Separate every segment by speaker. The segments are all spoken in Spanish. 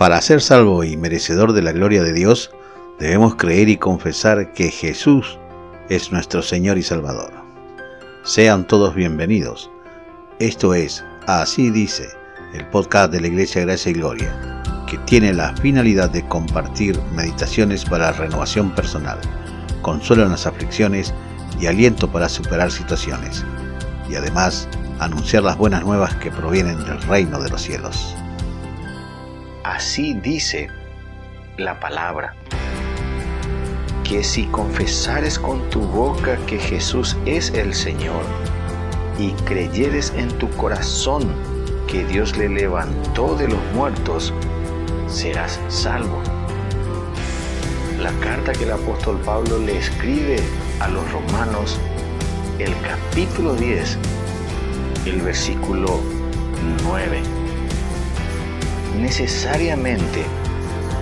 Speaker 1: Para ser salvo y merecedor de la gloria de Dios, debemos creer y confesar que Jesús es nuestro Señor y Salvador. Sean todos bienvenidos. Esto es Así dice, el podcast de la Iglesia Gracia y Gloria, que tiene la finalidad de compartir meditaciones para renovación personal, consuelo en las aflicciones y aliento para superar situaciones, y además anunciar las buenas nuevas que provienen del reino de los cielos.
Speaker 2: Así dice la palabra, que si confesares con tu boca que Jesús es el Señor y creyeres en tu corazón que Dios le levantó de los muertos, serás salvo. La carta que el apóstol Pablo le escribe a los romanos, el capítulo 10, el versículo 9. Necesariamente,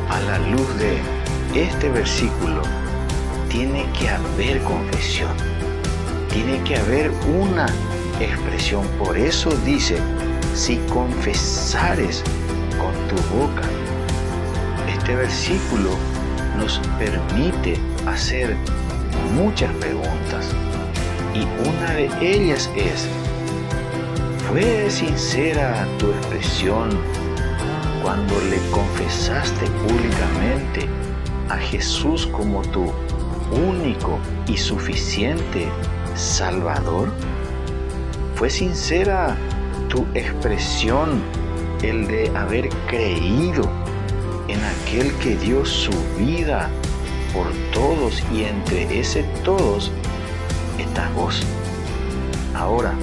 Speaker 2: a la luz de este versículo, tiene que haber confesión, tiene que haber una expresión. Por eso dice, si confesares con tu boca, este versículo nos permite hacer muchas preguntas. Y una de ellas es, ¿Fue sincera tu expresión cuando le confesaste públicamente a Jesús como tu único y suficiente Salvador? ¿Fue sincera tu expresión el de haber creído en aquel que dio su vida por todos y entre ese todos estás vos? Ahora,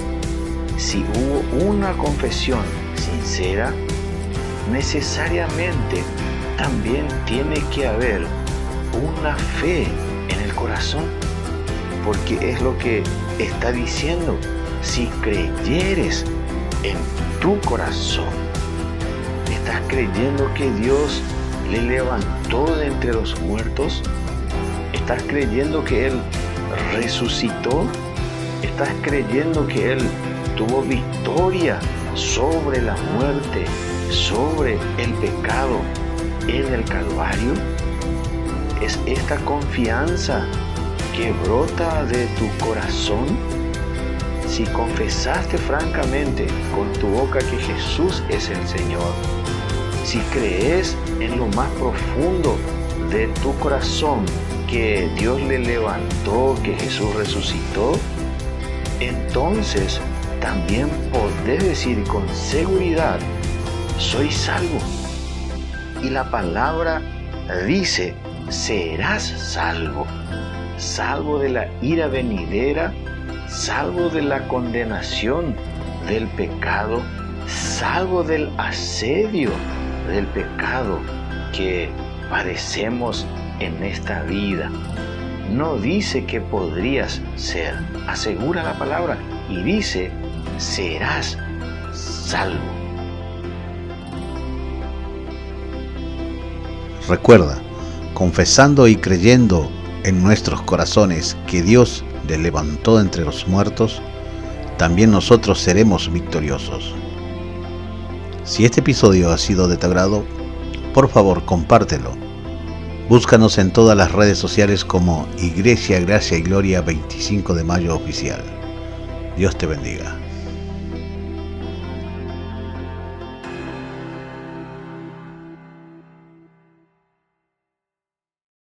Speaker 2: si hubo una confesión sincera, necesariamente también tiene que haber una fe en el corazón, porque es lo que está diciendo, si creyeres en tu corazón, estás creyendo que Dios le levantó de entre los muertos, estás creyendo que Él resucitó, estás creyendo que Él tuvo victoria sobre la muerte, sobre el pecado en el Calvario? ¿Es esta confianza que brota de tu corazón? Si confesaste francamente con tu boca que Jesús es el Señor, si crees en lo más profundo de tu corazón que Dios le levantó, que Jesús resucitó, entonces también podés decir con seguridad, soy salvo. Y la palabra dice, serás salvo. Salvo de la ira venidera, salvo de la condenación del pecado, salvo del asedio del pecado que padecemos en esta vida. No dice que podrías ser, asegura la palabra y dice serás salvo.
Speaker 1: Recuerda, confesando y creyendo en nuestros corazones que Dios le levantó entre los muertos, también nosotros seremos victoriosos. Si este episodio ha sido de tu agrado, por favor compártelo. Búscanos en todas las redes sociales como Iglesia Gracia y Gloria 25 de Mayo Oficial. Dios te bendiga.